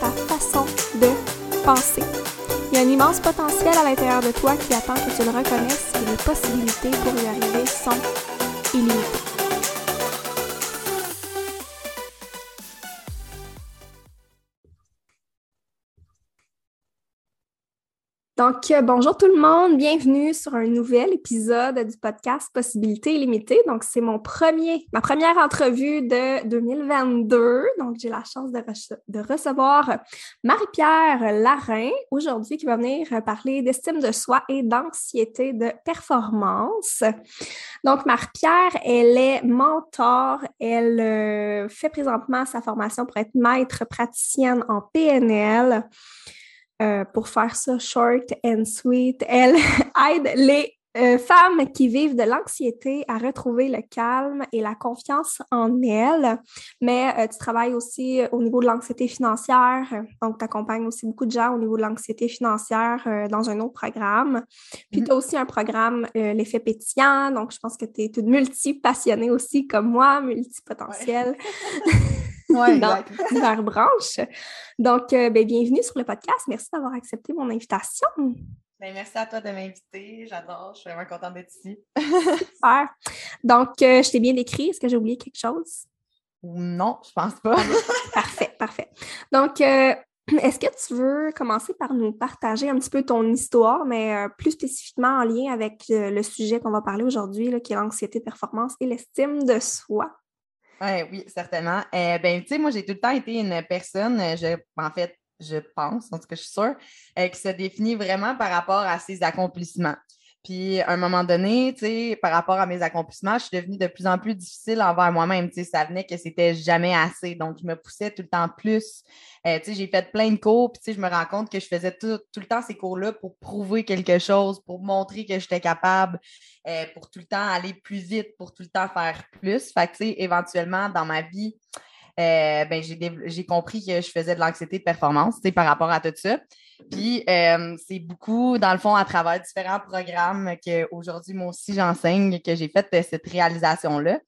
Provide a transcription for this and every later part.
ta façon de penser. Il y a un immense potentiel à l'intérieur de toi qui attend que tu le reconnaisses et les possibilités pour y arriver sont illimitées. Donc, euh, bonjour tout le monde, bienvenue sur un nouvel épisode du podcast Possibilités illimitées. Donc, c'est mon premier, ma première entrevue de 2022. Donc, j'ai la chance de, recevoir Marie-Pierre Larin aujourd'hui qui va venir parler d'estime de soi et d'anxiété de performance. Donc, Marie-Pierre, elle est mentor, elle euh, fait présentement sa formation pour être maître praticienne en PNL. Euh, pour faire ça short and sweet. Elle aide les euh, femmes qui vivent de l'anxiété à retrouver le calme et la confiance en elles. Mais euh, tu travailles aussi au niveau de l'anxiété financière. Donc, tu accompagnes aussi beaucoup de gens au niveau de l'anxiété financière dans un autre programme. Puis, mm-hmm. tu as aussi un programme, l'effet pétillant. Donc, je pense que tu es toute multi-passionnée aussi comme moi, multipotentielle. ouais, dans diverses branches. Donc, euh, ben, bienvenue sur le podcast. Merci d'avoir accepté mon invitation. Ben, merci à toi de m'inviter. J'adore. Je suis vraiment contente d'être ici. Super. Donc, euh, je t'ai bien décrit. Est-ce que j'ai oublié quelque chose? Non, je pense pas. parfait, parfait. Donc, euh, est-ce que tu veux commencer par nous partager un petit peu ton histoire, mais plus spécifiquement en lien avec le sujet qu'on va parler aujourd'hui, qui est l'anxiété de performance et l'estime de soi? Oui, certainement. Euh, ben, tu sais, moi, j'ai tout le temps été une personne, euh, je, en fait, je pense, en tout cas, je suis sûre, euh, qui se définit vraiment par rapport à ses accomplissements. Puis, à un moment donné, tu sais, par rapport à mes accomplissements, je suis devenue de plus en plus difficile envers moi-même. Tu sais, ça venait que c'était jamais assez. Donc, je me poussais tout le temps plus. tu sais, j'ai fait plein de cours, puis tu sais, je me rends compte que je faisais tout, tout le temps ces cours-là pour prouver quelque chose, pour montrer que j'étais capable. Euh, pour tout le temps aller plus vite, pour tout le temps faire plus. Fait que, tu sais, éventuellement, dans ma vie, euh, ben, j'ai compris que je faisais de l'anxiété de performance, par rapport à tout ça. Puis, euh, c'est beaucoup, dans le fond, à travers différents programmes qu'aujourd'hui, moi aussi, j'enseigne, que j'ai fait cette réalisation-là.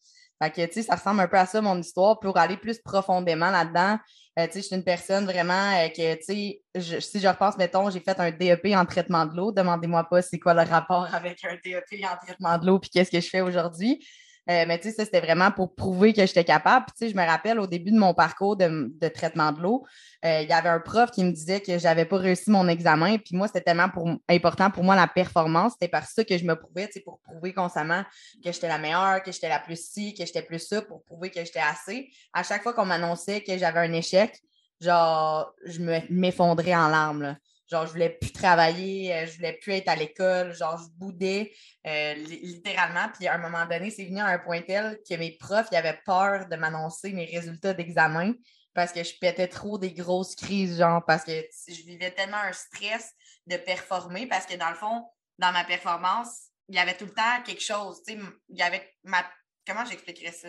Fait que, tu sais, ça ressemble un peu à ça, mon histoire, pour aller plus profondément là-dedans. Euh, tu sais, je suis une personne vraiment euh, que, tu sais, si je repense, mettons, j'ai fait un DEP en traitement de l'eau. Demandez-moi pas c'est quoi le rapport avec un DEP en traitement de l'eau puis qu'est-ce que je fais aujourd'hui. Euh, mais tu sais, ça, c'était vraiment pour prouver que j'étais capable. Puis, tu sais, je me rappelle au début de mon parcours de, traitement de l'eau, euh, il y avait un prof qui me disait que j'avais pas réussi mon examen. Puis moi, c'était tellement important pour moi la performance. C'était par ça que je me prouvais, tu sais, pour prouver constamment que j'étais la meilleure, que j'étais la plus ci, que j'étais plus ça, pour prouver que j'étais assez. À chaque fois qu'on m'annonçait que j'avais un échec, genre, je m'effondrais en larmes. Là. Genre, je voulais plus travailler, euh, je voulais plus être à l'école, genre, je boudais euh, littéralement. Puis à un moment donné, c'est venu à un point tel que mes profs ils avaient peur de m'annoncer mes résultats d'examen parce que je pétais trop des grosses crises, genre, parce que je vivais tellement un stress de performer parce que dans le fond, dans ma performance, il y avait tout le temps quelque chose, tu sais, il y avait ma. Comment j'expliquerais ça?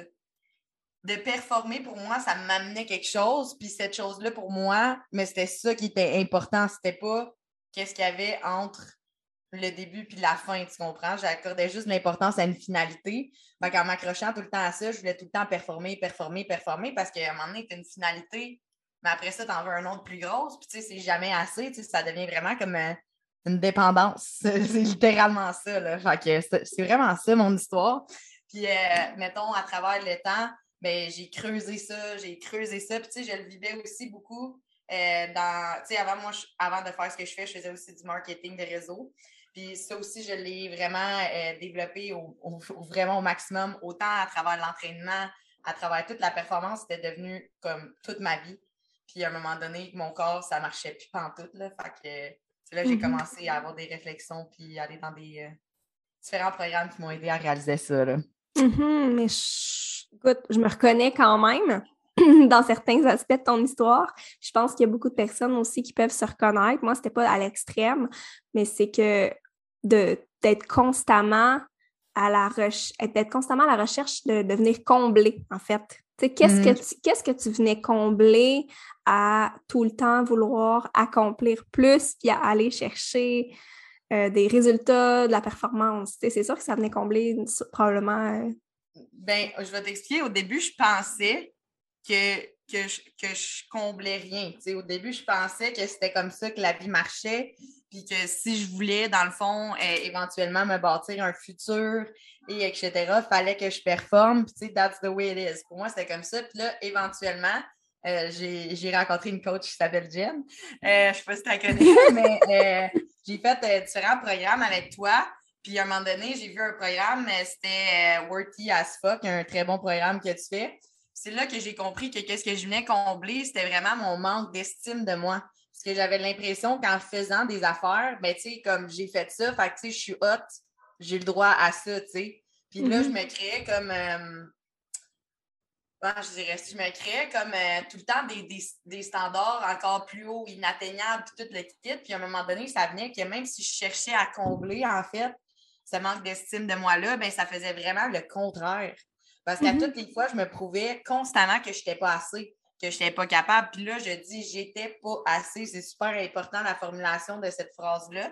De performer, pour moi, ça m'amenait quelque chose. Puis cette chose-là, pour moi, mais c'était ça qui était important. C'était pas qu'est-ce qu'il y avait entre le début puis la fin, tu comprends? J'accordais juste l'importance à une finalité. Donc, en m'accrochant tout le temps à ça, je voulais tout le temps performer, performer, performer parce qu'à un moment donné, tu une finalité, mais après ça, tu en veux un autre plus grosse. Puis, tu sais, c'est jamais assez. Tu sais, ça devient vraiment comme euh, une dépendance. c'est littéralement ça. Là. Fait que c'est vraiment ça, mon histoire. Puis, euh, mettons, à travers le temps, j'ai creusé ça, j'ai creusé ça. Puis, tu sais, je le vivais aussi beaucoup euh, dans, tu sais, avant, moi, avant de faire ce que je fais, je faisais aussi du marketing de réseau. Puis ça aussi, je l'ai vraiment euh, développé au, vraiment au maximum, autant à travers l'entraînement, à travers toute la performance, c'était devenu comme toute ma vie. Puis à un moment donné, mon corps, ça marchait plus pantoute. Là, fait que là, j'ai mm-hmm. commencé à avoir des réflexions puis aller dans des euh, différents programmes qui m'ont aidé à réaliser ça. Là. Mm-hmm, mais écoute, je me reconnais quand même. dans certains aspects de ton histoire. Je pense qu'il y a beaucoup de personnes aussi qui peuvent se reconnaître. Moi, c'était pas à l'extrême, mais c'est que d'être constamment à la d'être constamment à la recherche de, de venir combler, en fait. Qu'est-ce que, mm. qu'est-ce que tu venais combler à tout le temps vouloir accomplir plus puis à aller chercher euh, des résultats, de la performance? C'est sûr que ça venait combler probablement. Euh, ben, je vais t'expliquer. Au début, je pensais que, que, je, que je comblais rien. au début, je pensais que c'était comme ça que la vie marchait, puis que si je voulais, dans le fond, euh, éventuellement me bâtir un futur et etc., il fallait que je performe. Puis, tu sais, that's the way it is. Pour moi, c'était comme ça. Puis là, éventuellement, euh, j'ai rencontré une coach qui s'appelle Jen. Euh, je ne sais pas si tu la connais, mais j'ai fait différents programmes avec toi. Puis à un moment donné, j'ai vu un programme, c'était Worthy as Fuck, un très bon programme que tu fais. C'est là que j'ai compris que qu'est-ce que je venais combler, c'était vraiment mon manque d'estime de moi. Parce que j'avais l'impression qu'en faisant des affaires, ben, tu sais, comme j'ai fait ça, fait que, tu sais, je suis hot, j'ai le droit à ça, tu sais. Puis là, je mm-hmm. me créais comme. Euh, je dirais, je me créais comme euh, tout le temps des, standards encore plus hauts, inatteignables, puis tout le kit. Puis à un moment donné, ça venait que même si je cherchais à combler, en fait, ce manque d'estime de moi-là, ben, ça faisait vraiment le contraire. Parce qu'à mm-hmm. toutes les fois, je me prouvais constamment que je n'étais pas assez que je n'étais pas capable. Puis là, je dis j'étais pas assez. C'est super important la formulation de cette phrase-là.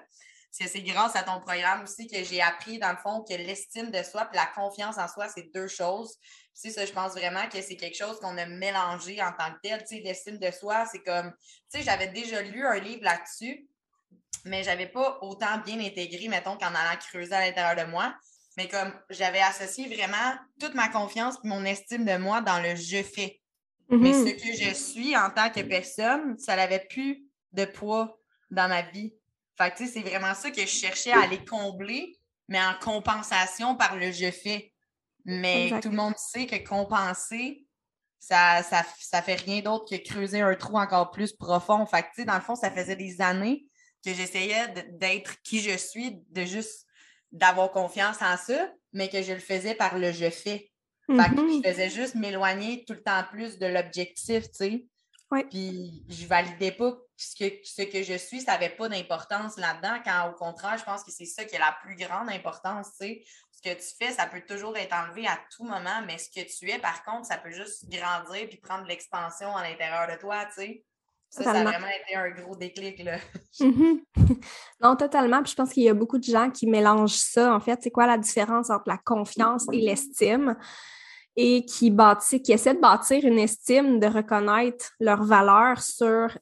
C'est grâce à ton programme aussi que j'ai appris, dans le fond, que l'estime de soi et la confiance en soi, c'est deux choses. Puis ça, je pense vraiment que c'est quelque chose qu'on a mélangé en tant que tel. Tu sais, l'estime de soi, c'est comme, tu sais, j'avais déjà lu un livre là-dessus, mais j'avais pas autant bien intégré, mettons, qu'en allant creuser à l'intérieur de moi. Mais comme j'avais associé vraiment toute ma confiance et mon estime de moi dans le je fais. Mais mm-hmm. ce que je suis en tant que personne, ça n'avait plus de poids dans ma vie. Fait que, c'est vraiment ça que je cherchais à aller combler, mais en compensation par le je fais. Mais tout le monde sait que compenser, ça, ça, ça fait rien d'autre que creuser un trou encore plus profond. Fait que, dans le fond, ça faisait des années que j'essayais d'être qui je suis, de juste d'avoir confiance en ça, mais que je le faisais par le je fais. Fait que mm-hmm. je faisais juste m'éloigner tout le temps plus de l'objectif, tu sais. Puis je validais pas ce que, ce que je suis, ça n'avait pas d'importance là-dedans, quand au contraire, je pense que c'est ça qui a la plus grande importance, tu sais. Ce que tu fais, ça peut toujours être enlevé à tout moment, mais ce que tu es, par contre, ça peut juste grandir puis prendre l'expansion à l'intérieur de toi, tu sais. Ça, ça a vraiment été un gros déclic, là. Mm-hmm. Non, totalement. Puis je pense qu'il y a beaucoup de gens qui mélangent ça. En fait, c'est quoi la différence entre la confiance et l'estime? Et qui, bâtit, qui essaient de bâtir une estime, de reconnaître leur valeur sur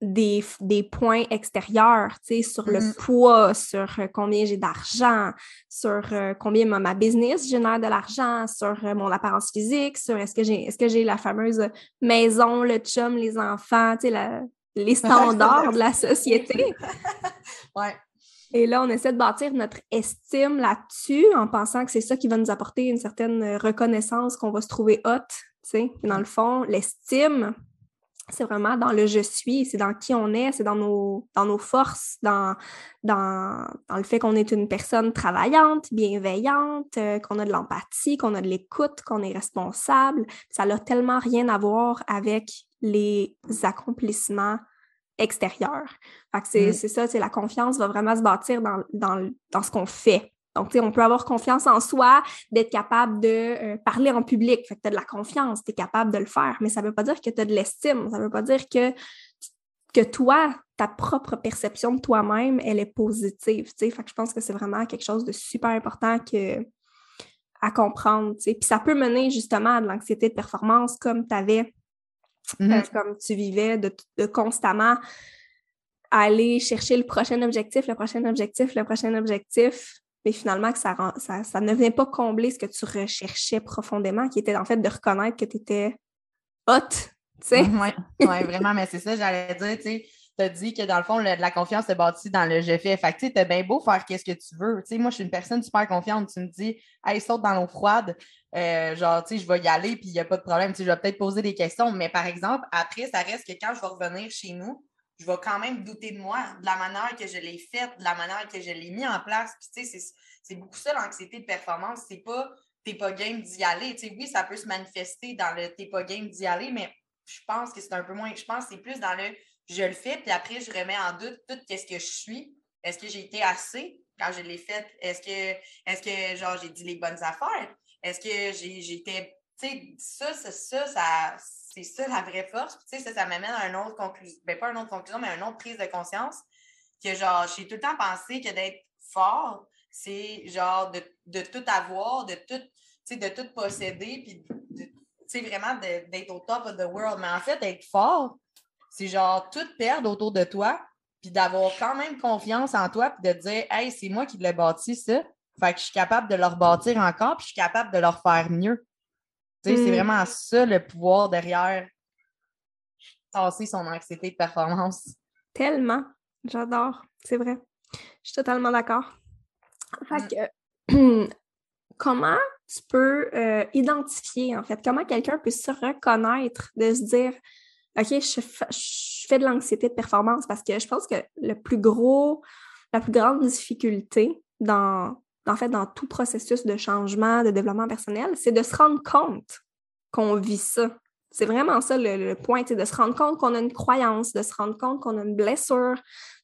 des, des, points extérieurs, tu sais, sur le mm-hmm. poids, sur euh, combien j'ai d'argent, sur euh, combien ma, business génère de l'argent, sur euh, mon apparence physique, sur est-ce que j'ai est-ce que j'ai la fameuse maison, le chum, les enfants, tu sais, les standards de la société. ouais. Et là, on essaie de bâtir notre estime là-dessus en pensant que c'est ça qui va nous apporter une certaine reconnaissance, qu'on va se trouver hot, tu sais. Dans le fond, l'estime, c'est vraiment dans le je suis, c'est dans qui on est, c'est dans nos, dans nos forces, dans, dans, dans le fait qu'on est une personne travaillante, bienveillante, euh, qu'on a de l'empathie, qu'on a de l'écoute, qu'on est responsable. Ça n'a tellement rien à voir avec les accomplissements extérieurs. Que c'est, ça, c'est la confiance va vraiment se bâtir dans, dans, dans ce qu'on fait. Donc, on peut avoir confiance en soi, d'être capable de euh, parler en public. Fait que tu as de la confiance, tu es capable de le faire, mais ça ne veut pas dire que tu as de l'estime. Ça ne veut pas dire que, que toi, ta propre perception de toi-même, elle est positive. Fait que je pense que c'est vraiment quelque chose de super important que, à comprendre. Puis ça peut mener justement à de l'anxiété de performance comme tu avais, mm-hmm. euh, comme tu vivais, de, de constamment aller chercher le prochain objectif, le prochain objectif, le prochain objectif, mais finalement que ça, ça, ne venait pas combler ce que tu recherchais profondément, qui était en fait de reconnaître que tu étais hot, tu sais. Oui, ouais, vraiment, mais c'est ça, j'allais dire, tu sais, tu as dit que dans le fond, la confiance est bâtie dans le je fais. Fait que tu sais, bien beau faire qu'est-ce que tu veux. Tu sais, moi, je suis une personne super confiante. Tu me dis, hey, saute dans l'eau froide. Euh, genre, tu sais, je vais y aller, puis il n'y a pas de problème. Tu sais, je vais peut-être poser des questions. Mais par exemple, après, ça reste que quand je vais revenir chez nous, je vais quand même douter de moi, de la manière que je l'ai faite, de la manière que je l'ai mis en place. Tu sais, c'est beaucoup ça l'anxiété de performance. C'est pas t'es pas game d'y aller. Tu sais, oui, ça peut se manifester dans le t'es pas game d'y aller, mais je pense que c'est un peu moins. Je pense que c'est plus dans le je le fais, puis après, je remets en doute tout qu'est-ce que je suis. Est-ce que j'ai été assez quand je l'ai fait? Est-ce que, est-ce que genre, j'ai dit les bonnes affaires? Est-ce que. Tu sais, ça, ça, ça, c'est ça la vraie force. tu sais, ça, ça m'amène à une autre conclusion. Ben, pas une autre conclusion, mais à une autre prise de conscience. Que genre, j'ai tout le temps pensé que d'être fort, c'est genre de, de, tout avoir, de tout, de tout posséder, puis sais, vraiment d'être au top of the world. Mais en fait, être fort, c'est genre tout perdre autour de toi, puis d'avoir quand même confiance en toi, puis de dire, hey, c'est moi qui l'ai bâti, ça. Fait que je suis capable de leur bâtir encore, puis je suis capable de leur faire mieux. C'est mm. vraiment ça le pouvoir derrière tasser son anxiété de performance. Tellement. J'adore. C'est vrai. Je suis totalement d'accord. Fait mm. que, comment tu peux euh, identifier, en fait, comment quelqu'un peut se reconnaître, de se dire, OK, je, fais de l'anxiété de performance parce que je pense que le plus gros, la plus grande difficulté dans, en fait, dans tout processus de changement, de développement personnel, c'est de se rendre compte qu'on vit ça. C'est vraiment ça le, point, c'est de se rendre compte qu'on a une croyance, de se rendre compte qu'on a une blessure,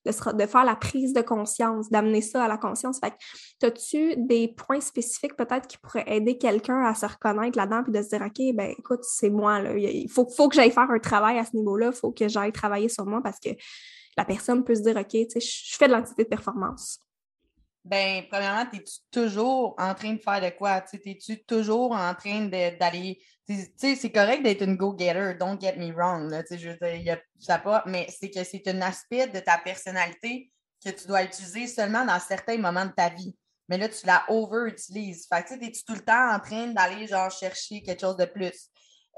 de, faire la prise de conscience, d'amener ça à la conscience. Fait que, as-tu des points spécifiques peut-être qui pourraient aider quelqu'un à se reconnaître là-dedans puis de se dire, OK, ben écoute, c'est moi, là. Il faut, que j'aille faire un travail à ce niveau-là, il faut que j'aille travailler sur moi parce que la personne peut se dire, OK, je fais de l'anxiété de performance. Ben, premièrement, es-tu toujours en train de faire de quoi? Es-tu toujours en train d'aller. C'est correct d'être une go-getter, don't get me wrong. Là, je y a, ça pas, mais c'est que c'est un aspect de ta personnalité que tu dois utiliser seulement dans certains moments de ta vie. Mais là, tu la over-utilises. Fait que, es-tu tout le temps en train d'aller genre chercher quelque chose de plus?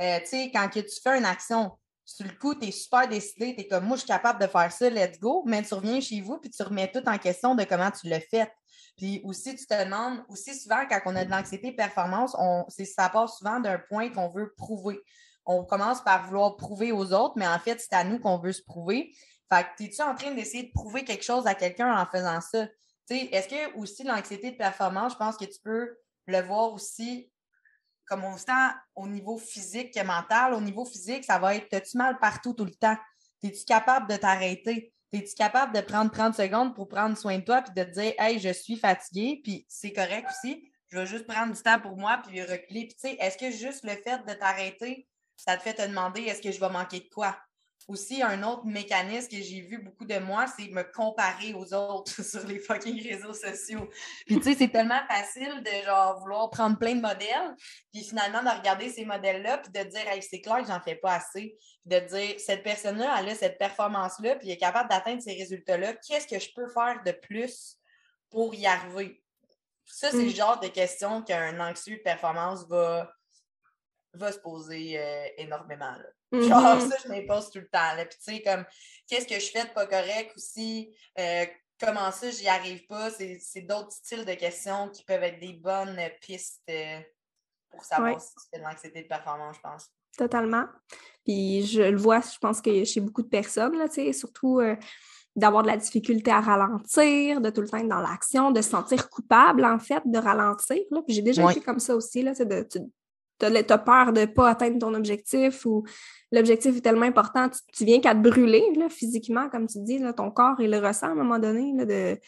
Euh, tu sais, quand que tu fais une action, sur le coup, tu es super décidé, tu es comme moi, je suis capable de faire ça, let's go, mais tu reviens chez vous puis tu remets tout en question de comment tu l'as fait. Puis aussi, tu te demandes, aussi souvent, quand on a de l'anxiété performance, on, ça part souvent d'un point qu'on veut prouver. On commence par vouloir prouver aux autres, mais en fait, c'est à nous qu'on veut se prouver. Fait que, es-tu en train d'essayer de prouver quelque chose à quelqu'un en faisant ça? Est-ce que aussi l'anxiété de performance, je pense que tu peux le voir aussi comme autant au niveau physique que mental. Au niveau physique, ça va être as-tu mal partout tout le temps? Es-tu capable de t'arrêter? Es-tu capable de prendre 30 secondes pour prendre soin de toi puis de te dire Hey, je suis fatiguée, puis c'est correct aussi. Je vais juste prendre du temps pour moi puis reculer. Tu sais, est-ce que juste le fait de t'arrêter, ça te fait te demander est-ce que je vais manquer de quoi? Aussi, un autre mécanisme que j'ai vu beaucoup de moi, c'est me comparer aux autres sur les fucking réseaux sociaux. Puis, tu sais, c'est tellement facile de, genre, vouloir prendre plein de modèles, puis finalement, de regarder ces modèles-là, puis de dire, hey, c'est clair que j'en fais pas assez. Puis de dire, cette personne-là, elle a cette performance-là, puis elle est capable d'atteindre ces résultats-là. Qu'est-ce que je peux faire de plus pour y arriver? Ça, c'est le mm. genre de questions qu'un anxieux de performance va, va se poser euh, énormément. Là. Genre, mm-hmm. ça, je m'impose tout le temps. Puis, tu sais, comme, qu'est-ce que je fais de pas correct aussi? Euh, comment ça, j'y arrive pas? C'est d'autres styles de questions qui peuvent être des bonnes pistes euh, pour savoir si tu fais de l'anxiété de performance, je pense. Totalement. Puis, je le vois, je pense que chez beaucoup de personnes, là, tu sais, surtout euh, d'avoir de la difficulté à ralentir, de tout le temps être dans l'action, de se sentir coupable, en fait, de ralentir. Là. Puis j'ai déjà été comme ça aussi, là, de, tu as, peur de ne pas atteindre ton objectif ou l'objectif est tellement important, tu, viens qu'à te brûler là, physiquement, comme tu dis, là, ton corps, il le ressent à un moment donné, de,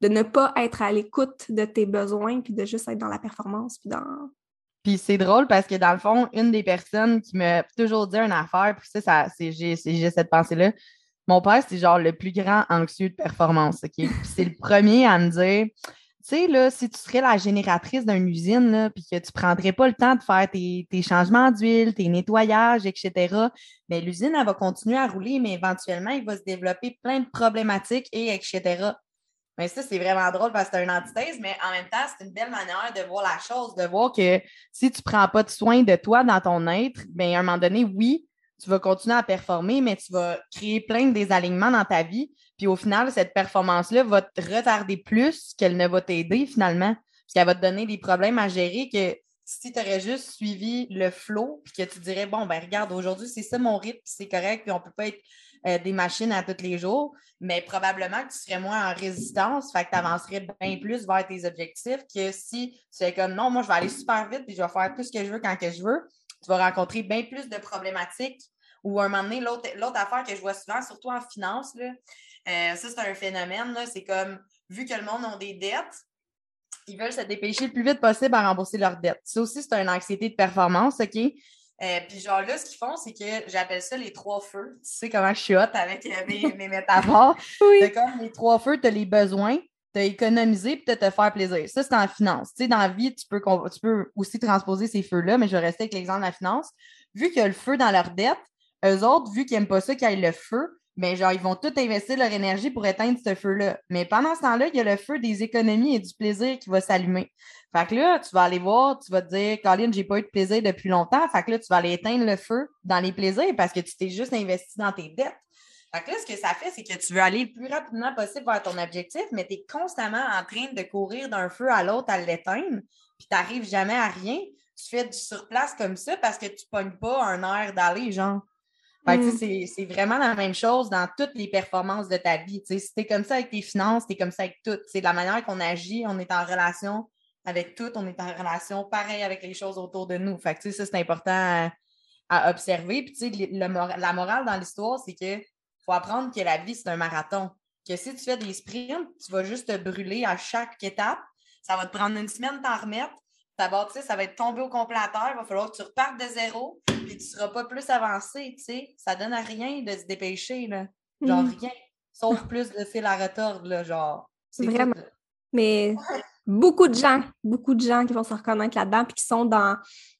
de ne pas être à l'écoute de tes besoins, puis de juste être dans la performance, puis dans... Puis c'est drôle parce que dans le fond, une des personnes qui m'a toujours dit une affaire, puis ça, ça j'ai cette pensée-là, mon père, c'est genre le plus grand anxieux de performance, OK? c'est le premier à me dire tu sais, là, si tu serais la génératrice d'une usine, puis que tu ne prendrais pas le temps de faire tes, changements d'huile, tes nettoyages, etc., bien, l'usine, elle va continuer à rouler, mais éventuellement, il va se développer plein de problématiques et etc. Mais ça, c'est vraiment drôle parce que c'est une antithèse, mais en même temps, c'est une belle manière de voir la chose, de voir que si tu ne prends pas de soin de toi dans ton être, bien, à un moment donné, oui, tu vas continuer à performer, mais tu vas créer plein de désalignements dans ta vie. Puis au final, cette performance-là va te retarder plus qu'elle ne va t'aider finalement. Parce qu'elle va te donner des problèmes à gérer que si tu aurais juste suivi le flow, puis que tu dirais, bon, ben regarde, aujourd'hui, c'est ça mon rythme, c'est correct, puis on ne peut pas être euh, des machines à tous les jours, mais probablement que tu serais moins en résistance, fait que tu avancerais bien plus vers tes objectifs que si tu es comme, non, moi, je vais aller super vite, puis je vais faire tout ce que je veux quand que je veux, tu vas rencontrer bien plus de problématiques ou à un moment donné, l'autre affaire que je vois souvent, surtout en finance, là, euh, ça, c'est un phénomène, c'est comme, vu que le monde a des dettes, ils veulent se dépêcher le plus vite possible à rembourser leurs dettes. Ça aussi, c'est une anxiété de performance, OK? Euh, puis genre là, ce qu'ils font, c'est que j'appelle ça les trois feux. Tu sais comment je suis hot avec euh, mes, métaphores? oui. C'est comme les trois feux, tu as les besoins, tu as économisé, puis tu as te faire plaisir. Ça, c'est en finance. Tu sais, dans la vie, tu peux, tu peux aussi transposer ces feux-là, mais je vais rester avec l'exemple de la finance. Vu qu'il y a le feu dans leur dette, eux autres, vu qu'ils n'aiment pas ça qu'il y ait le feu, mais genre, ils vont tout investir leur énergie pour éteindre ce feu-là. Mais pendant ce temps-là, il y a le feu des économies et du plaisir qui va s'allumer. Fait que là, tu vas aller voir, tu vas te dire, Colin, j'ai pas eu de plaisir depuis longtemps. Fait que là, tu vas aller éteindre le feu dans les plaisirs parce que tu t'es juste investi dans tes dettes. Fait que là, ce que ça fait, c'est que tu veux aller le plus rapidement possible vers ton objectif, mais tu es constamment en train de courir d'un feu à l'autre à l'éteindre, puis tu n'arrives jamais à rien. Tu fais du surplace comme ça parce que tu ne pognes pas un air d'aller, genre. Mm. c'est vraiment la même chose dans toutes les performances de ta vie. si tu es comme ça avec tes finances, tu es comme ça avec tout. C'est la manière qu'on agit, on est en relation avec tout, on est en relation pareil avec les choses autour de nous. Fait ça, c'est important à, observer. Puis, la morale dans l'histoire, c'est qu'il faut apprendre que la vie, c'est un marathon. Que si tu fais des sprints, tu vas juste te brûler à chaque étape. Ça va te prendre une semaine de t'en remettre. Ta bâtisse, ça va être tombé au complet à terre. Il va falloir que tu repartes de zéro puis tu seras pas plus avancé, tu sais. Ça donne à rien de se dépêcher, là. Genre mm. rien. Sauf plus de fil à retordre, là, genre. Vraiment. Mais beaucoup de gens, beaucoup de gens qui vont se reconnaître là-dedans puis qui sont dans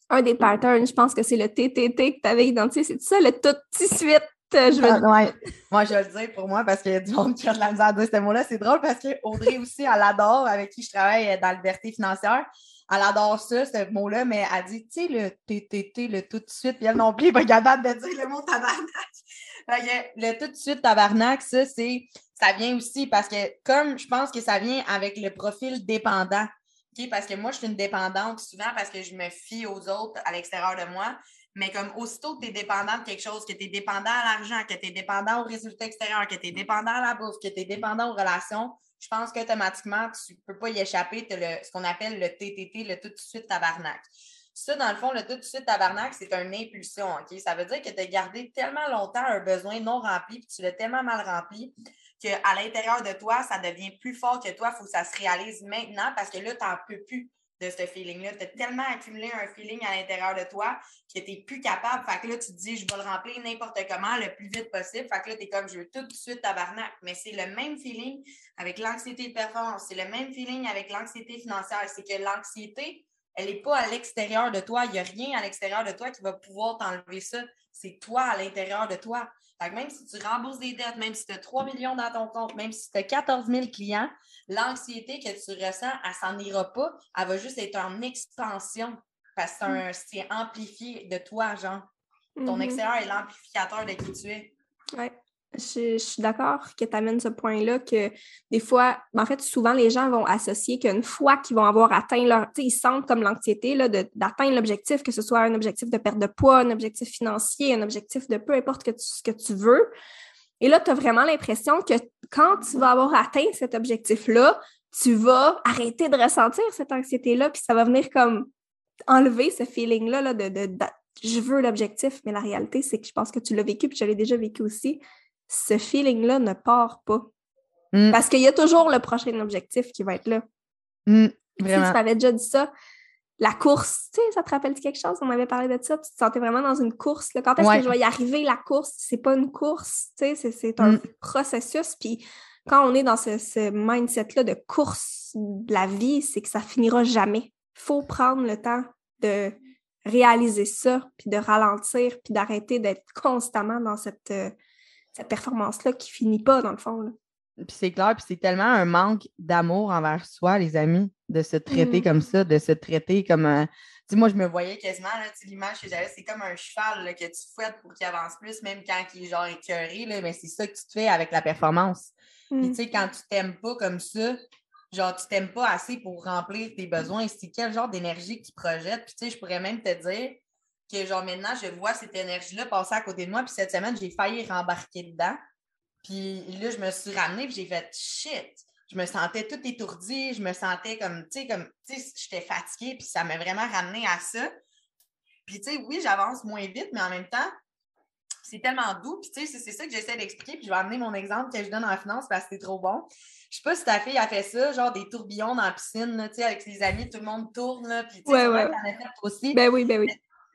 un des patterns, je pense que c'est le TTT que tu avais identifié, c'est ça, le tout de suite. Euh, je veux ah, ouais. Moi, je vais le dire pour moi parce qu'il y a du monde qui a de la misère à dire ce mot-là. C'est drôle parce qu'Audrey aussi, elle adore, avec qui je travaille dans la liberté financière elle adore ça, ce mot-là, mais elle dit, tu sais, le TTT, le tout de suite, puis elle non plus, pas capable de dire le mot tabarnak. le tout de suite tabarnak, ça, c'est, ça vient aussi parce que, comme je pense que ça vient avec le profil dépendant, Parce que moi, je suis une dépendante souvent parce que je me fie aux autres à l'extérieur de moi. Mais comme aussitôt que tu es dépendant de quelque chose, que tu es dépendant à l'argent, que tu es dépendant aux résultats extérieurs, que tu es dépendant à la bourse, que tu es dépendant aux relations, je pense qu'automatiquement, tu ne peux pas y échapper. Tu as ce qu'on appelle le TTT, le tout de suite tabarnak. Ça, dans le fond, le tout de suite tabarnak, c'est une impulsion. OK? Ça veut dire que tu as gardé tellement longtemps un besoin non rempli, puis tu l'as tellement mal rempli, qu'à l'intérieur de toi, ça devient plus fort que toi. Il faut que ça se réalise maintenant parce que là, tu n'en peux plus de ce feeling-là. Tu as tellement accumulé un feeling à l'intérieur de toi que tu n'es plus capable. Fait que là, tu te dis, je vais le remplir n'importe comment, le plus vite possible. Fait que là, tu es comme, je veux tout de suite tabarnak. Mais c'est le même feeling avec l'anxiété de performance. C'est le même feeling avec l'anxiété financière. C'est que l'anxiété, elle n'est pas à l'extérieur de toi. Il n'y a rien à l'extérieur de toi qui va pouvoir t'enlever ça. C'est toi à l'intérieur de toi. Fait que même si tu rembourses des dettes, même si tu as 3 millions dans ton compte, même si tu as 14 000 clients, l'anxiété que tu ressens, elle s'en ira pas. Elle va juste être en expansion parce que c'est mm. amplifié de toi, genre. Ton mm-hmm. extérieur est l'amplificateur de qui tu es. Oui. Je, suis d'accord que tu amènes ce point-là que des fois, en fait, souvent les gens vont associer qu'une fois qu'ils vont avoir atteint leur, tu ils sentent comme l'anxiété d'atteindre l'objectif, que ce soit un objectif de perte de poids, un objectif financier, un objectif de peu importe que ce que tu veux. Et là, tu as vraiment l'impression que quand tu vas avoir atteint cet objectif-là, tu vas arrêter de ressentir cette anxiété-là, puis ça va venir comme enlever ce feeling-là de, de, je veux l'objectif, mais la réalité, c'est que je pense que tu l'as vécu, puis je l'ai déjà vécu aussi. Ce feeling-là ne part pas. Mm. Parce qu'il y a toujours le prochain objectif qui va être là. Mm, si tu avais déjà dit ça, la course, tu sais, ça te rappelle quelque chose? On avait parlé de ça, tu te sentais vraiment dans une course. Quand est-ce que je vais y arriver, la course? C'est pas une course, tu sais, c'est un mm. processus. Puis quand on est dans ce, mindset-là de course de la vie, c'est que ça finira jamais. Il faut prendre le temps de réaliser ça, puis de ralentir, puis d'arrêter d'être constamment dans cette, euh, cette performance-là qui finit pas, dans le fond. Puis c'est clair, puis c'est tellement un manque d'amour envers soi, les amis, de se traiter mm. comme ça, de se traiter comme un. Tu sais, moi, je me voyais quasiment, là, l'image que j'avais, c'est comme un cheval là, que tu fouettes pour qu'il avance plus, même quand il est genre écœuré, là, mais c'est ça que tu te fais avec la performance. Puis, tu mm. sais, quand tu t'aimes pas comme ça, genre, tu t'aimes pas assez pour remplir tes besoins. C'est quel genre d'énergie que tu projettes? Puis, tu sais, je pourrais même te dire que, genre, maintenant, je vois cette énergie-là passer à côté de moi. Puis, cette semaine, j'ai failli rembarquer dedans. Puis là, je me suis ramenée, puis j'ai fait shit. Je me sentais toute étourdie, je me sentais comme, tu sais, comme, tu sais, j'étais fatiguée, puis ça m'a vraiment ramené à ça. Puis, tu sais, oui, j'avance moins vite, mais en même temps, c'est tellement doux. Puis, tu sais, c'est ça que j'essaie d'expliquer. Puis, je vais amener mon exemple que je donne en finance parce que c'est trop bon. Je sais pas si ta fille a fait ça, genre des tourbillons dans la piscine, tu sais, avec ses amis, tout le monde tourne, là, puis tu sais, ouais, ouais. aussi. Ben oui, ben oui.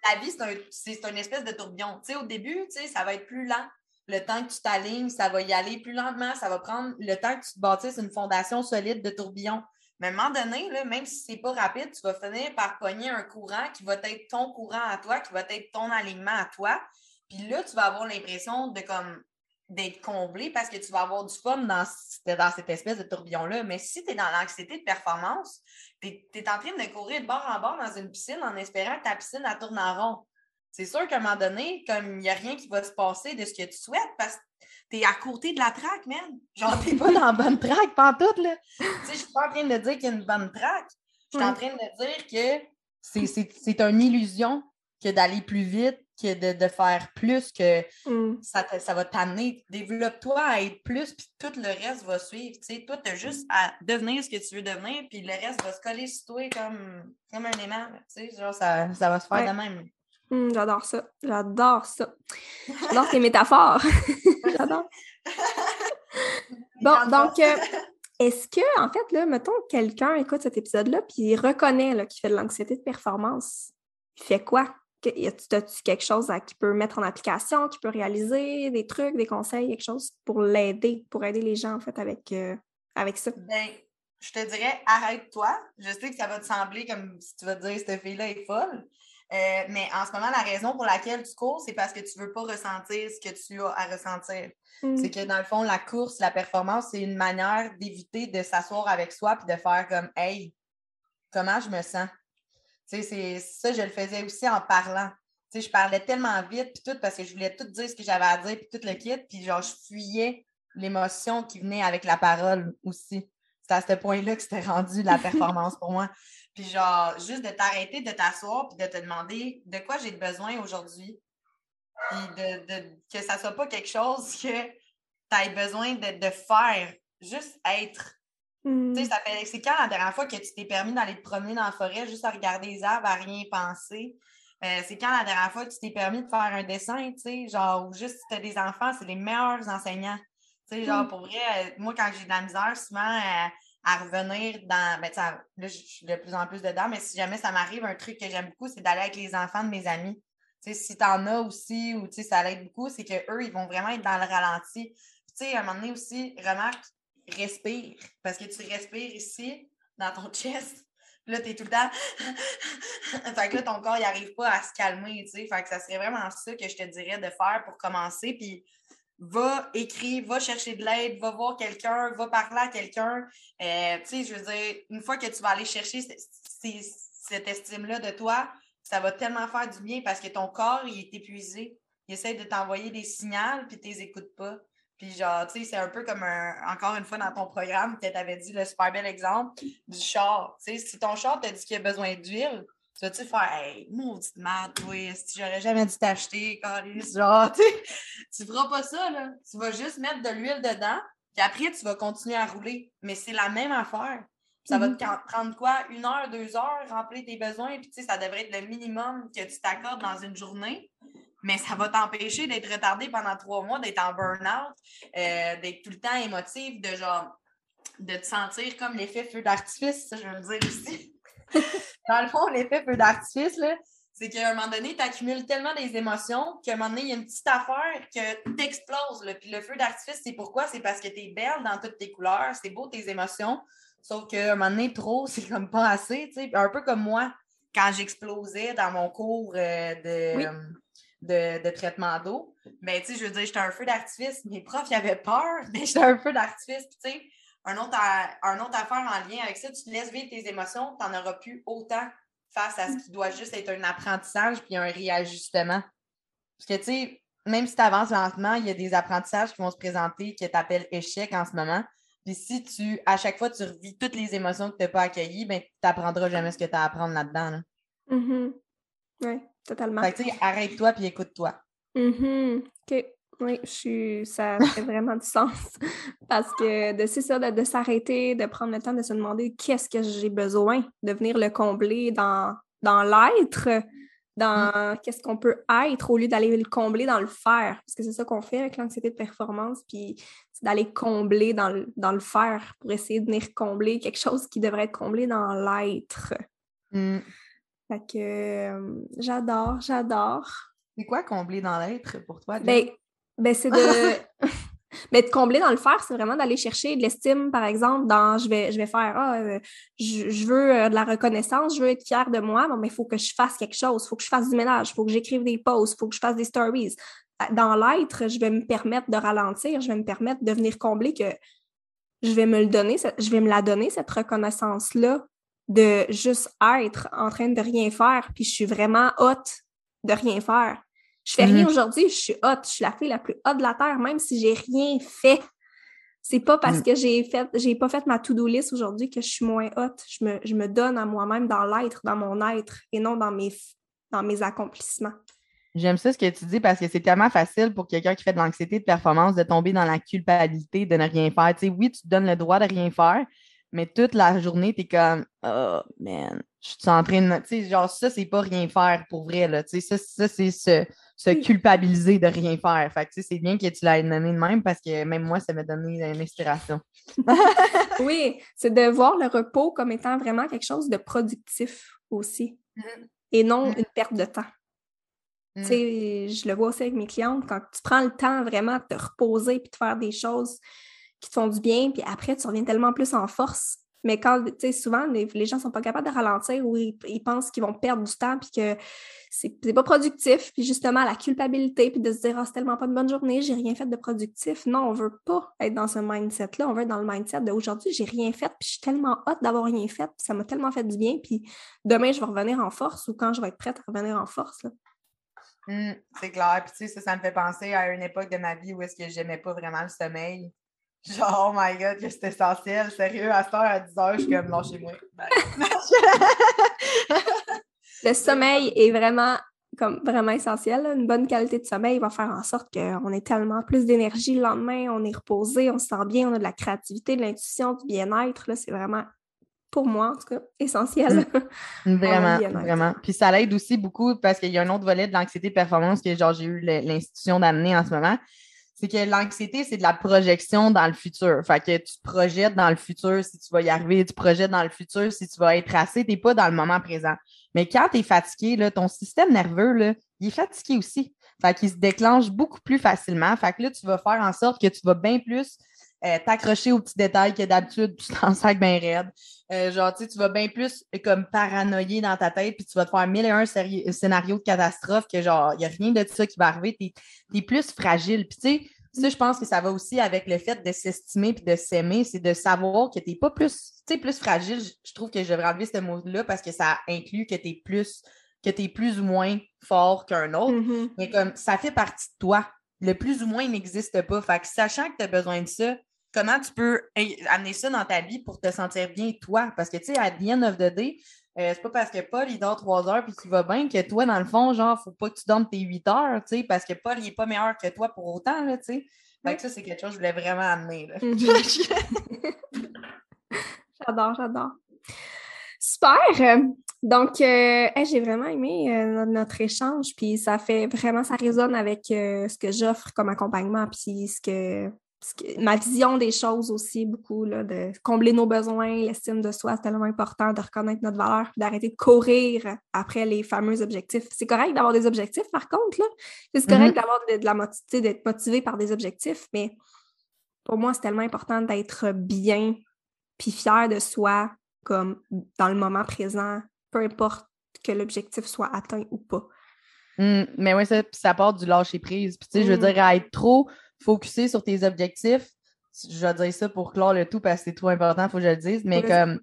La vie, c'est un, une espèce de tourbillon. Au début, ça va être plus lent. Le temps que tu t'alignes, ça va y aller plus lentement. Ça va prendre le temps que tu te bâtisses une fondation solide de tourbillon. Mais à un moment donné, là, même si c'est pas rapide, tu vas finir par pogner un courant qui va être ton courant à toi, qui va être ton alignement à toi. Puis là, tu vas avoir l'impression de comme d'être comblé parce que tu vas avoir du fun dans, dans cette espèce de tourbillon-là. Mais si tu es dans l'anxiété de performance, tu es, en train de courir de bord en bord dans une piscine en espérant que ta piscine elle tourne en rond. C'est sûr qu'à un moment donné, comme il n'y a rien qui va se passer de ce que tu souhaites parce que tu es à côté de la traque, man. Genre, t'es pas dans la bonne traque, pas tout, là. tu sais, je suis pas en train de dire qu'il y a une bonne traque. Je suis en train de dire que c'est une illusion que d'aller plus vite, que de, faire plus, que mm. ça, ça va t'amener. Développe-toi à être plus, puis tout le reste va suivre. sais Toi, tu as juste à devenir ce que tu veux devenir, puis le reste va se coller sur toi comme, comme un aimant. Genre, ça, ça va se faire de même. Mm, j'adore ça. J'adore ça. J'adore tes métaphores. J'adore. bon, donc, euh, est-ce que, en fait, là, mettons quelqu'un écoute cet épisode-là, puis il reconnaît qu'il fait de l'anxiété de performance. Il fait quoi? As-tu quelque chose qu'il peut mettre en application, qu'il peut réaliser, des trucs, des conseils, quelque chose pour l'aider, pour aider les gens en fait avec, euh, avec ça? Ben, je te dirais, arrête-toi. Je sais que ça va te sembler comme si tu vas te dire cette fille-là est folle. Euh, mais en ce moment, la raison pour laquelle tu cours, c'est parce que tu ne veux pas ressentir ce que tu as à ressentir. Mmh. C'est que dans le fond, la course, la performance, c'est une manière d'éviter de s'asseoir avec soi et de faire comme Hey, comment je me sens? C'est ça, je le faisais aussi en parlant. je parlais tellement vite, puis tout, parce que je voulais tout dire ce que j'avais à dire, puis tout le kit, puis genre, je fuyais l'émotion qui venait avec la parole aussi. C'est à ce point-là que c'était rendu la performance pour moi. Puis genre, juste de t'arrêter, de t'asseoir, puis de te demander de quoi j'ai besoin aujourd'hui. Puis de, que ça soit pas quelque chose que tu aies besoin de, de faire. Juste être. Mmh. c'est quand la dernière fois que tu t'es permis d'aller te promener dans la forêt juste à regarder les arbres, à rien penser? Euh, c'est quand la dernière fois que tu t'es permis de faire un dessin, tu sais, genre, ou juste si tu as des enfants, c'est les meilleurs enseignants. Tu sais, genre, mmh. pour vrai, euh, moi, quand j'ai de la misère, souvent, euh, à revenir dans. Ben, là, je suis de plus en plus dedans, mais si jamais ça m'arrive, un truc que j'aime beaucoup, c'est d'aller avec les enfants de mes amis. Tu sais, si tu en as aussi, ou tu sais, ça l'aide beaucoup, c'est qu'eux, ils vont vraiment être dans le ralenti. tu sais, à un moment donné aussi, remarque, respire. Parce que tu respires ici, dans ton chest. Là, tu es tout le temps. là, ton corps, il n'arrive pas à se calmer, tu sais. Fait ça serait vraiment ça que je te dirais de faire pour commencer. Puis va écrire, va chercher de l'aide, va voir quelqu'un, va parler à quelqu'un. Euh, tu sais, je veux dire, une fois que tu vas aller chercher cette estime-là de toi, ça va tellement faire du bien parce que ton corps, il est épuisé. Il essaie de t'envoyer des signaux, puis tu les écoutes pas. Puis genre, tu sais, c'est un peu comme un, encore une fois dans ton programme, tu avais dit le super bel exemple du char. Tu sais, si ton char t'a dit qu'il a besoin d'huile, tu vas-tu faire Hey, maudite merde, oui, si j'aurais jamais dû t'acheter, genre, tu tu feras pas ça, là. Tu vas juste mettre de l'huile dedans, puis après, tu vas continuer à rouler. Mais c'est la même affaire. Ça va te mm-hmm. prendre quoi? Une heure, deux heures, remplir tes besoins, puis tu sais, ça devrait être le minimum que tu t'accordes dans une journée mais ça va t'empêcher d'être retardé pendant trois mois, d'être en burn-out, euh, d'être tout le temps émotif, de genre de te sentir comme l'effet feu d'artifice, ça je veux le dire aussi. Dans le fond, l'effet feu d'artifice, c'est qu'à un moment donné, tu accumules tellement des émotions qu'à un moment donné, il y a une petite affaire que tu exploses. Puis le feu d'artifice, c'est pourquoi? C'est parce que tu es belle dans toutes tes couleurs, c'est beau tes émotions, sauf qu'à un moment donné, trop, c'est comme pas assez. Un peu comme moi, quand j'explosais dans mon cours euh, de de, traitement d'eau. Mais tu sais, je veux dire, j'étais un feu d'artifice. Mes profs, ils avaient peur, mais j'étais un feu d'artifice. tu sais, un autre, un autre affaire en lien avec ça, tu te laisses vivre tes émotions, tu n'en auras plus autant face à ce qui doit juste être un apprentissage puis un réajustement. Parce que, tu sais, même si tu avances lentement, il y a des apprentissages qui vont se présenter que tu appelles échec en ce moment. Puis si tu, à chaque fois, tu revis toutes les émotions que tu n'as pas accueillies, ben, tu n'apprendras jamais ce que tu as à apprendre là-dedans. Là. Mm-hmm. Oui, totalement. Fait que, arrête-toi puis écoute-toi. Mm-hmm. OK. Oui, je suis... ça fait vraiment du sens. Parce que de c'est ça, de, de s'arrêter, de prendre le temps de se demander qu'est-ce que j'ai besoin, de venir le combler dans, dans l'être, dans qu'est-ce qu'on peut être au lieu d'aller le combler dans le faire. Parce que c'est ça qu'on fait avec l'anxiété de performance, puis c'est d'aller combler dans le, dans le faire pour essayer de venir combler quelque chose qui devrait être comblé dans l'être. Mm. Fait que euh, j'adore, j'adore. C'est quoi combler dans l'être pour toi? Ben, ben c'est de. Mais de combler dans le faire, c'est vraiment d'aller chercher de l'estime, par exemple, dans je vais, je vais faire ah, euh, je, je veux euh, de la reconnaissance, je veux être fière de moi, bon, mais il faut que je fasse quelque chose, il faut que je fasse du ménage, il faut que j'écrive des posts, il faut que je fasse des stories. Dans l'être, je vais me permettre de ralentir, je vais me permettre de venir combler que je vais me le donner, je vais me la donner, cette reconnaissance-là, de juste être en train de rien faire, puis je suis vraiment haute de rien faire. Je fais rien Mhm. aujourd'hui, je suis hot, je suis la fille la plus haute de la terre, même si j'ai rien fait. C'est pas parce Mm. que j'ai fait, j'ai pas fait ma to-do list aujourd'hui que je suis moins haute. Je me, je me donne à moi-même dans l'être, dans mon être, et non dans mes, dans mes accomplissements. J'aime ça ce que tu dis parce que c'est tellement facile pour quelqu'un qui fait de l'anxiété de performance de tomber dans la culpabilité de ne rien faire. Tu sais, oui, tu te donnes le droit de rien faire, mais toute la journée, tu es comme Oh man, je suis en train de. Tu sais, genre, ça, c'est pas rien faire pour vrai. Là. Tu sais, ça, ça c'est se, se Oui. culpabiliser de rien faire. Fait que tu sais, c'est bien que tu l'aies donné de même parce que même moi, ça m'a donné une inspiration. Oui, c'est de voir le repos comme étant vraiment quelque chose de productif aussi, Mhm. et non Mhm. une perte de temps. Mm. Tu sais, je le vois aussi avec mes clientes, quand tu prends le temps vraiment de te reposer puis de faire des choses qui te font du bien, puis après, tu reviens tellement plus en force. Mais quand, tu sais, souvent, les, les gens sont pas capables de ralentir ou ils, pensent qu'ils vont perdre du temps puis que c'est pas productif. Puis justement, la culpabilité, puis de se dire, ah, c'est tellement pas une bonne journée, j'ai rien fait de productif. Non, on veut pas être dans ce mindset-là. On veut être dans le mindset de aujourd'hui, j'ai rien fait, puis je suis tellement hâte d'avoir rien fait, puis ça m'a tellement fait du bien, puis demain, je vais revenir en force ou quand je vais être prête à revenir en force. Là. Mm, c'est clair. Puis tu sais, ça, ça me fait penser à une époque de ma vie où est-ce que j'aimais pas vraiment le sommeil. Genre, oh my god, que c'est essentiel. Sérieux, à cette heure, à 10 heures, je suis comme, non, chez moi. Le sommeil est vraiment comme vraiment essentiel. là. Une bonne qualité de sommeil va faire en sorte qu'on ait tellement plus d'énergie le lendemain, on est reposé, on se sent bien, on a de la créativité, de l'intuition, du bien-être. là. C'est vraiment, pour moi en tout cas, essentiel. Vraiment, bien-être. vraiment. Puis ça l'aide aussi beaucoup parce qu'il y a un autre volet de l'anxiété performance que genre j'ai eu l'institution d'amener en ce moment. C'est que l'anxiété, c'est de la projection dans le futur. Fait que tu projettes dans le futur si tu vas y arriver, tu projettes dans le futur si tu vas être assez, tu n'es pas dans le moment présent. Mais quand tu es fatigué, là, ton système nerveux, là, il est fatigué aussi. Fait qu'il se déclenche beaucoup plus facilement. Fait que là, tu vas faire en sorte que tu vas bien plus euh, t'accrocher aux petits détails que d'habitude, tu t'en sacs bien raide. Euh, genre, tu sais, tu vas bien plus comme paranoïer dans ta tête, puis tu vas te faire mille et un scénarios de catastrophe que genre, il n'y a rien de ça qui va arriver. Tu es, plus fragile. Puis tu sais, ça, je pense que ça va aussi avec le fait de s'estimer puis de s'aimer, c'est de savoir que tu n'es pas plus, tu sais, plus fragile. Je- trouve que je devrais enlever ce mot-là parce que ça inclut que tu es plus que tu es plus ou moins fort qu'un autre. Mhm. Mais comme ça fait partie de toi. Le plus ou moins n'existe pas. Fait que sachant que tu as besoin de ça, comment tu peux amener ça dans ta vie pour te sentir bien toi? Parce que tu sais, à the end of the day, euh, c'est pas parce que Paul il dort trois heures puis qu'il va bien que toi, dans le fond, genre, faut pas que tu dormes tes huit heures, tu sais, parce que Paul il est pas meilleur que toi pour autant, là, tu sais. Fait que ça, c'est quelque chose que je voulais vraiment amener. Là. Mhm. J'adore, j'adore. Super! Euh, Donc, euh, hey, j'ai vraiment aimé euh, notre, échange, puis ça fait vraiment, ça résonne avec ce que j'offre comme accompagnement, puis ce que- ma vision des choses aussi, beaucoup, là, de combler nos besoins, l'estime de soi, c'est tellement important de reconnaître notre valeur, d'arrêter de courir après les fameux objectifs. C'est correct d'avoir des objectifs, par contre, là. C'est correct Mhm. d'avoir de, de la motivité, d'être motivé par des objectifs, mais pour moi, c'est tellement important d'être bien puis fier de soi, comme dans le moment présent, peu importe que l'objectif soit atteint ou pas. Mm, mais oui, ça, ça part du lâcher prise. Puis, tu sais, je veux Mm. dire, à être trop focusé sur tes objectifs, je vais dire ça pour clore le tout parce que c'est trop important, il faut que je le dise, mais comme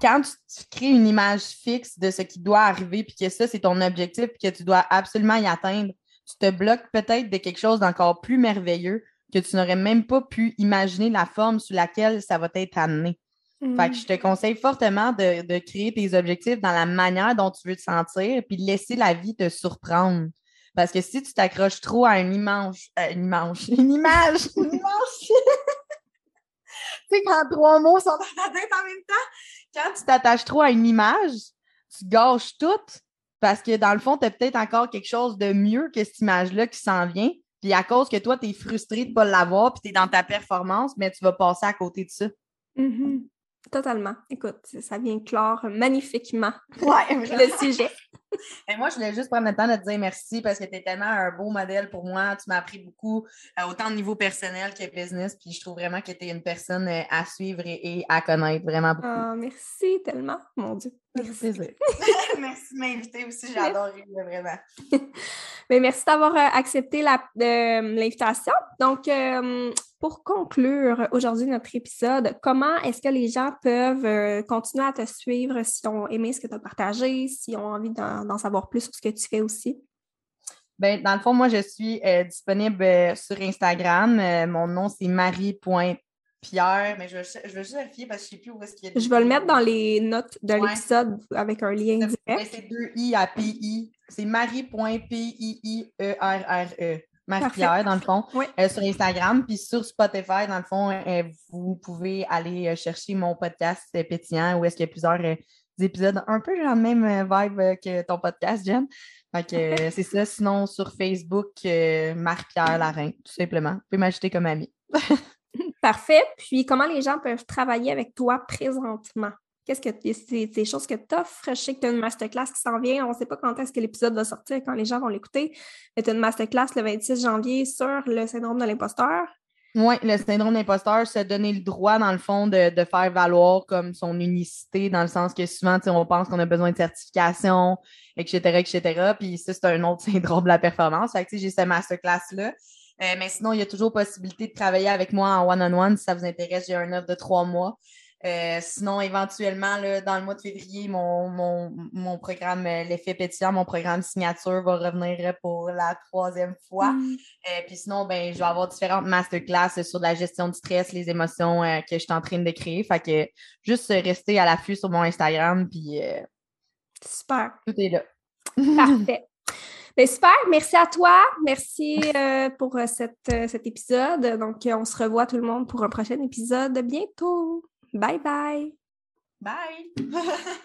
quand tu, crées une image fixe de ce qui doit arriver, puis que ça, c'est ton objectif, puis que tu dois absolument y atteindre, tu te bloques peut-être de quelque chose d'encore plus merveilleux que tu n'aurais même pas pu imaginer la forme sous laquelle ça va être amené. Fait que je te conseille fortement de, de créer tes objectifs dans la manière dont tu veux te sentir, puis laisser la vie te surprendre. Parce que si tu t'accroches trop à une image, euh, une image, une image, une image, tu sais, quand trois mots sont dans ta tête en même temps, quand tu t'attaches trop à une image, tu gâches tout parce que dans le fond, tu as peut-être encore quelque chose de mieux que cette image-là qui s'en vient. Puis à cause que toi, tu es frustré de ne pas l'avoir, puis tu es dans ta performance, mais tu vas passer à côté de ça. Mhm. Totalement. Écoute, ça vient clore magnifiquement Ouais, le sujet. Et moi, je voulais juste prendre le temps de te dire merci parce que tu es tellement un beau modèle pour moi. Tu m'as appris beaucoup, euh, autant au niveau personnel que business. Puis je trouve vraiment que tu es une personne euh, à suivre et, et à connaître vraiment beaucoup. Ah, merci tellement, mon Dieu. Merci. merci de m'inviter aussi. J'ai adoré, vraiment. Mais merci d'avoir euh, accepté euh, l'invitation. Donc, euh, pour conclure aujourd'hui notre épisode, comment est-ce que les gens peuvent euh, continuer à te suivre s'ils ont aimé ce que tu as partagé, s'ils ont envie d'en savoir plus sur ce que tu fais aussi? Ben, dans le fond, moi, je suis euh, disponible sur Instagram. Mon nom, c'est marie.pierre. Mais je, vais- je vais juste vérifier parce que je ne sais plus où est-ce qu'il y a. Je vais le mettre dans les notes de Ouais. l'épisode avec un lien direct. c'est deux I à P-I. C'est marie.p-i-i-e-r-r-e. Marie-Pierre, dans le fond, Oui. euh, sur Instagram. Puis sur Spotify, dans le fond, euh, vous pouvez aller euh, chercher mon podcast Pétillant où est-ce qu'il y a plusieurs épisodes un peu dans le même vibe que ton podcast, Jen. Fait que c'est ça. Sinon, sur Facebook, Marie-Pierre Larin, tout simplement. Vous pouvez m'ajouter comme ami. Parfait. Puis, comment les gens peuvent travailler avec toi présentement? Qu'est-ce que c'est des choses que tu offres? Je sais que tu as une masterclass qui s'en vient. On ne sait pas quand est-ce que l'épisode va sortir, quand les gens vont l'écouter. Mais tu as une masterclass le 26 janvier sur le syndrome de l'imposteur. Oui, le syndrome d'imposteur, se donner le droit, dans le fond, de, de faire valoir comme son unicité, dans le sens que souvent, on pense qu'on a besoin de certification, etc., etc. Puis ça, c'est un autre syndrome de la performance. Fait que, j'ai cette masterclass-là. Euh, mais sinon, il y a toujours possibilité de travailler avec moi en one-on-one si ça vous intéresse. J'ai un offre de trois mois. Euh, sinon, éventuellement, là, dans le mois de février, mon, mon, mon programme euh, L'effet pétillant, mon programme signature va revenir pour la troisième fois. Mm. Euh, puis sinon, ben, je vais avoir différentes masterclass sur la gestion du stress, les émotions euh, que je suis en train de créer. Fait que juste euh, rester à l'affût sur mon Instagram, puis euh, Super. tout est là. Parfait. Ben, super. Merci à toi. Merci euh, pour euh, cette, euh, cet épisode. Donc, euh, on se revoit tout le monde pour un prochain épisode bientôt. Bye bye. Bye!